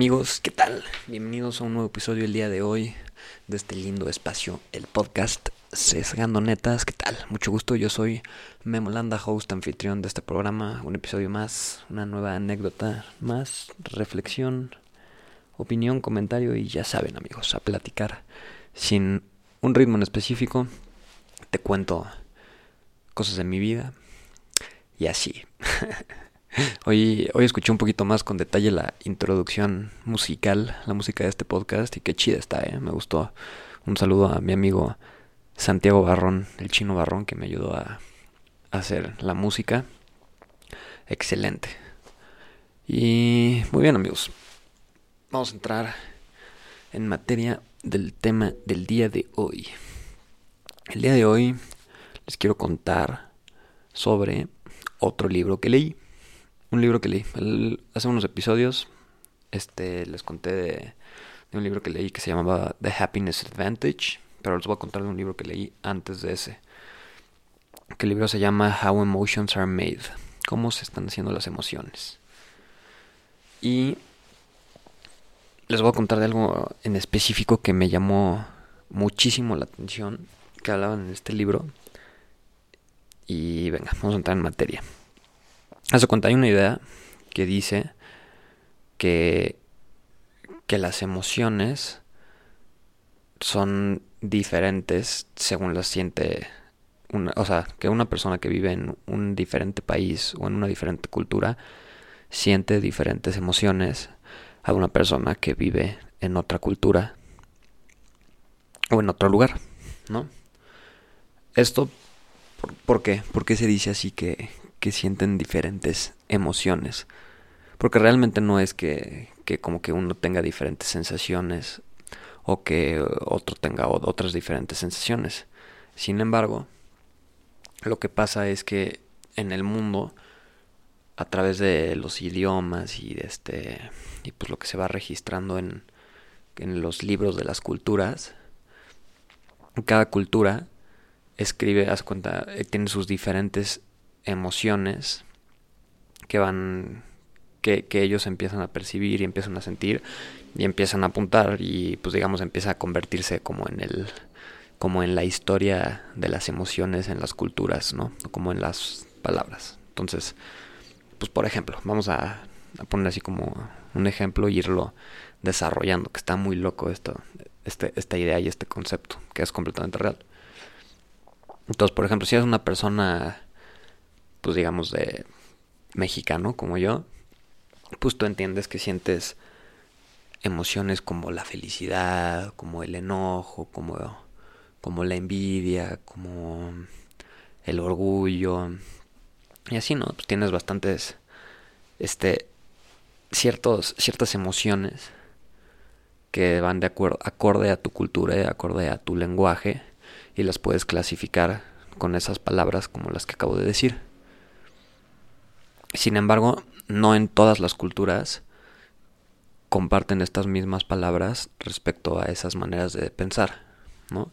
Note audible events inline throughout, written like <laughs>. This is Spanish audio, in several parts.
Amigos, ¿qué tal? Bienvenidos a un nuevo episodio el día de hoy de este lindo espacio, el podcast Sesgando Netas. ¿Qué tal? Mucho gusto, yo soy Memo Landa, host anfitrión de este programa. Un episodio más, una nueva anécdota más, reflexión, opinión, comentario y ya saben amigos, a platicar sin un ritmo en específico. Te cuento cosas de mi vida y así. <laughs> <laughs> Hoy, hoy escuché un poquito más con detalle la introducción musical, la música de este podcast, y qué chida está, ¿eh? me gustó. Un saludo a mi amigo Santiago Barrón, el chino Barrón, que me ayudó a, hacer la música. Excelente. Y muy bien, amigos. Vamos a entrar en materia del tema del día de hoy. El día de hoy les quiero contar sobre otro libro que leí un libro que leí. hace unos episodios este, les conté de, un libro que leí que se llamaba The Happiness Advantage, pero les voy a contar de un libro que leí antes de ese. Que el libro se llama How Emotions Are Made, cómo se están haciendo las emociones. Y les voy a contar de algo en específico que me llamó muchísimo la atención, que hablaban en este libro. Y venga, vamos a entrar en materia. Hace cuenta, hay una idea que dice que, que las emociones son diferentes según las siente una, o sea, que una persona que vive en un diferente país o en una diferente cultura siente diferentes emociones a una persona que vive en otra cultura o en otro lugar, ¿no? Esto, ¿por, ¿por qué? ¿Por qué se dice así que, que sienten diferentes emociones. Porque realmente no es que, que como que uno tenga diferentes sensaciones o que otro tenga otras diferentes sensaciones. Sin embargo, lo que pasa es que en el mundo, a través de los idiomas y de este y pues lo que se va registrando en, en los libros de las culturas, cada cultura escribe, haz cuenta, eh, tiene sus diferentes emociones que van que, ellos empiezan a percibir y empiezan a sentir y empiezan a apuntar y pues digamos empieza a convertirse como en el como en la historia de las emociones en las culturas, ¿no? Como en las palabras. Entonces, pues por ejemplo, vamos a, a poner así como un ejemplo y irlo desarrollando, que está muy loco esto, este, esta idea y este concepto, que es completamente real. Entonces, por ejemplo, si eres una persona pues digamos, de mexicano como yo, pues tú entiendes que sientes emociones como la felicidad, como el enojo, como, como la envidia, como el orgullo. Y así, ¿no? Pues tienes bastantes, este, ciertos, ciertas emociones que van de acuerdo, acorde a tu cultura y acorde a tu lenguaje y las puedes clasificar con esas palabras como las que acabo de decir. Sin embargo, no en todas las culturas comparten estas mismas palabras respecto a esas maneras de pensar, ¿no?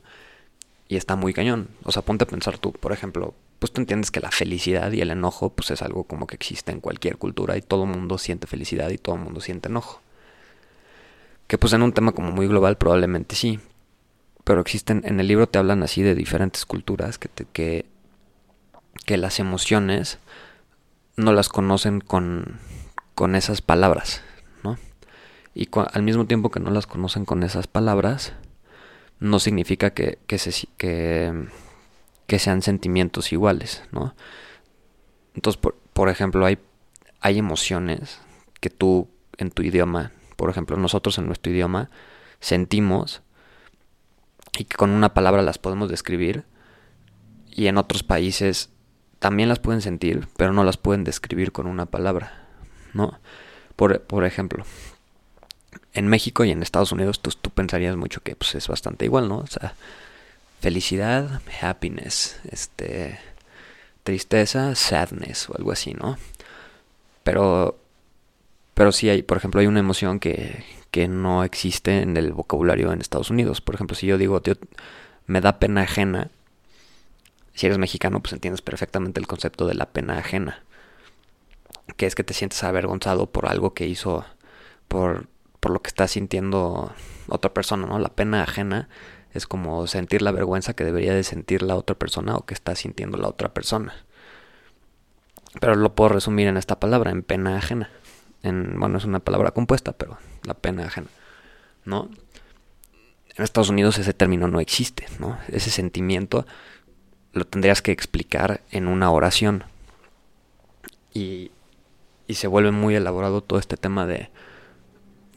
Y está muy cañón. O sea, ponte a pensar tú, por ejemplo, pues tú entiendes que la felicidad y el enojo pues es algo como que existe en cualquier cultura y todo el mundo siente felicidad y todo el mundo siente enojo. Que pues en un tema como muy global probablemente sí. Pero existen, en el libro te hablan así de diferentes culturas que, que, que las emociones no las conocen con, con esas palabras, ¿no? Y al mismo tiempo que no las conocen con esas palabras, no significa que, que, se, que, que sean sentimientos iguales, ¿no? Entonces, por, por ejemplo, hay, hay emociones que tú en tu idioma, por ejemplo, nosotros en nuestro idioma sentimos y que con una palabra las podemos describir y en otros países también las pueden sentir, pero no las pueden describir con una palabra, ¿no? Por, por ejemplo, en México y en Estados Unidos tú, tú pensarías mucho que pues, es bastante igual, ¿no? O sea, felicidad, happiness, este, tristeza, sadness o algo así, ¿no? Pero, pero sí hay, por ejemplo, hay una emoción que, que no existe en el vocabulario en Estados Unidos. Por ejemplo, si yo digo, tío, me da pena ajena, si eres mexicano, pues entiendes perfectamente el concepto de la pena ajena, que es que te sientes avergonzado por algo que hizo, por, por lo que está sintiendo otra persona, ¿no? La pena ajena es como sentir la vergüenza que debería de sentir la otra persona o que está sintiendo la otra persona. Pero lo puedo resumir en esta palabra, en pena ajena. En, bueno, es una palabra compuesta, pero la pena ajena. ¿No? En Estados Unidos ese término no existe, ¿no? Ese sentimiento lo tendrías que explicar en una oración. Y, y se vuelve muy elaborado todo este tema de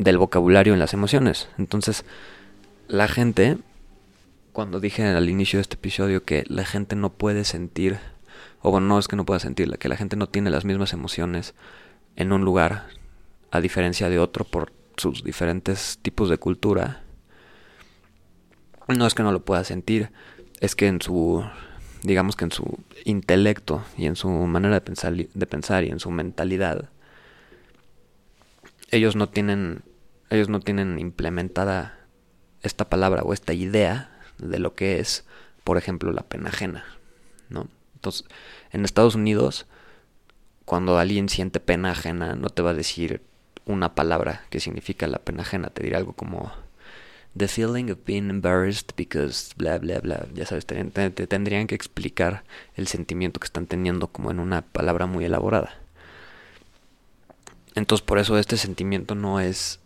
del vocabulario en las emociones. Entonces, la gente, cuando dije al inicio de este episodio que la gente no puede sentir, o bueno, no es que no pueda sentirla, que la gente no tiene las mismas emociones en un lugar, a diferencia de otro, por sus diferentes tipos de cultura, no es que no lo pueda sentir, es que en su, digamos que en su intelecto y en su manera de pensar, de pensar y en su mentalidad, ellos no tienen ellos no tienen implementada esta palabra o esta idea de lo que es, por ejemplo, la pena ajena, ¿no? Entonces, en Estados Unidos, cuando alguien siente pena ajena, no te va a decir una palabra que significa la pena ajena, te dirá algo como the feeling of being embarrassed because bla bla bla, ya sabes, te, te tendrían que explicar el sentimiento que están teniendo como en una palabra muy elaborada. Entonces por eso este sentimiento no es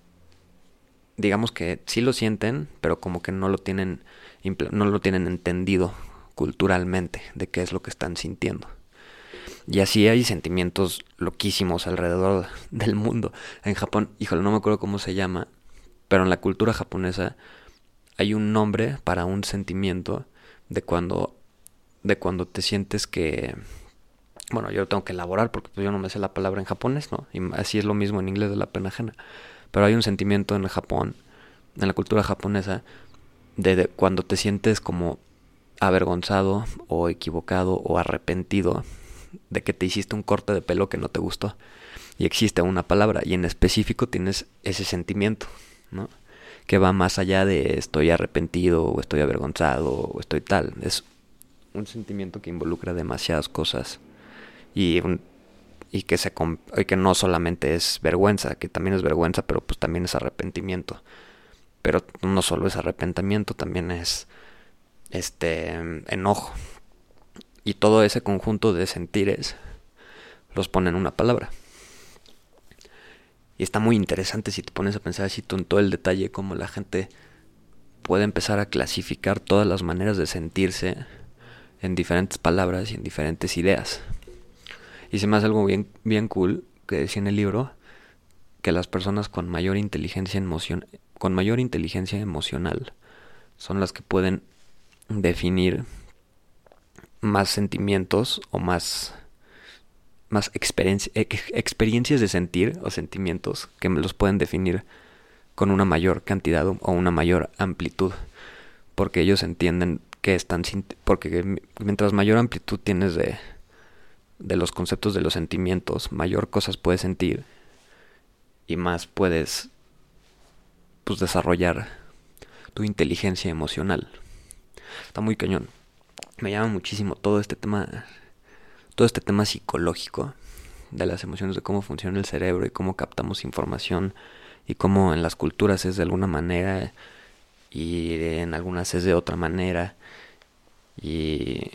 digamos que sí lo sienten, pero como que no lo tienen, no lo tienen entendido culturalmente de qué es lo que están sintiendo. Y así hay sentimientos loquísimos alrededor del mundo. En Japón, híjole, no me acuerdo cómo se llama, pero en la cultura japonesa hay un nombre para un sentimiento de cuando de cuando te sientes que bueno, yo tengo que elaborar porque pues, yo no me sé la palabra en japonés, ¿no? Y así es lo mismo en inglés de la pena ajena. Pero hay un sentimiento en Japón, en la cultura japonesa, de, cuando te sientes como avergonzado o equivocado o arrepentido de que te hiciste un corte de pelo que no te gustó. Y existe una palabra y en específico tienes ese sentimiento, ¿no? Que va más allá de estoy arrepentido o estoy avergonzado o estoy tal. Es un sentimiento que involucra demasiadas cosas y un, y que, se, y que no solamente es vergüenza, que también es vergüenza, pero pues también es arrepentimiento. Pero no solo es arrepentimiento, también es este enojo. Y todo ese conjunto de sentires los pone en una palabra. Y está muy interesante si te pones a pensar así en todo el detalle, cómo la gente puede empezar a clasificar todas las maneras de sentirse en diferentes palabras y en diferentes ideas. Y se me hace algo bien, bien cool que decía en el libro que las personas con mayor inteligencia emoción, con mayor inteligencia emocional son las que pueden definir más sentimientos o más más experiencias de sentir o sentimientos que me los pueden definir con una mayor cantidad o una mayor amplitud porque ellos entienden que están porque mientras mayor amplitud tienes de de los conceptos de los sentimientos, mayor cosas puedes sentir y más puedes pues desarrollar tu inteligencia emocional. Está muy cañón. Me llama muchísimo todo este tema todo este tema psicológico de las emociones, de cómo funciona el cerebro y cómo captamos información y cómo en las culturas es de alguna manera y en algunas es de otra manera y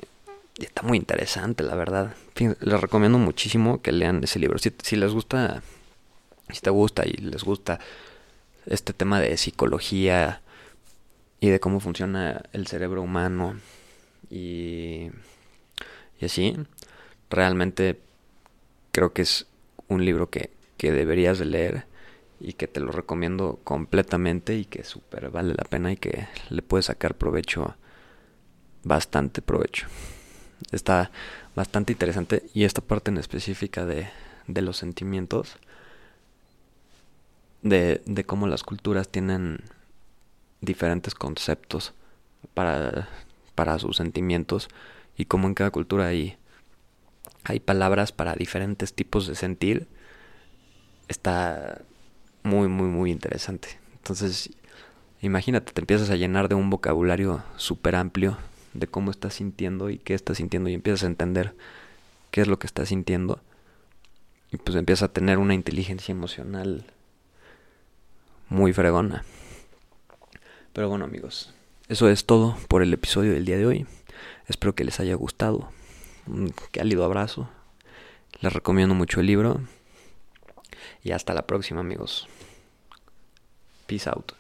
está muy interesante, la verdad. Les recomiendo muchísimo que lean ese libro. Si, si les gusta, si te gusta y les gusta este tema de psicología y de cómo funciona el cerebro humano y, y así, realmente creo que es un libro que, que deberías de leer y que te lo recomiendo completamente y que súper vale la pena y que le puedes sacar provecho, bastante provecho. Está bastante interesante y esta parte en específica de, de los sentimientos, de, de cómo las culturas tienen diferentes conceptos para, para sus sentimientos y cómo en cada cultura hay, hay palabras para diferentes tipos de sentir, está muy, muy, muy interesante. Entonces, imagínate, te empiezas a llenar de un vocabulario súper amplio de cómo estás sintiendo y qué estás sintiendo y empiezas a entender qué es lo que estás sintiendo y pues empiezas a tener una inteligencia emocional muy fregona. Pero bueno amigos, eso es todo por el episodio del día de hoy. Espero que les haya gustado. Un cálido abrazo. Les recomiendo mucho el libro. Y hasta la próxima amigos. Peace out.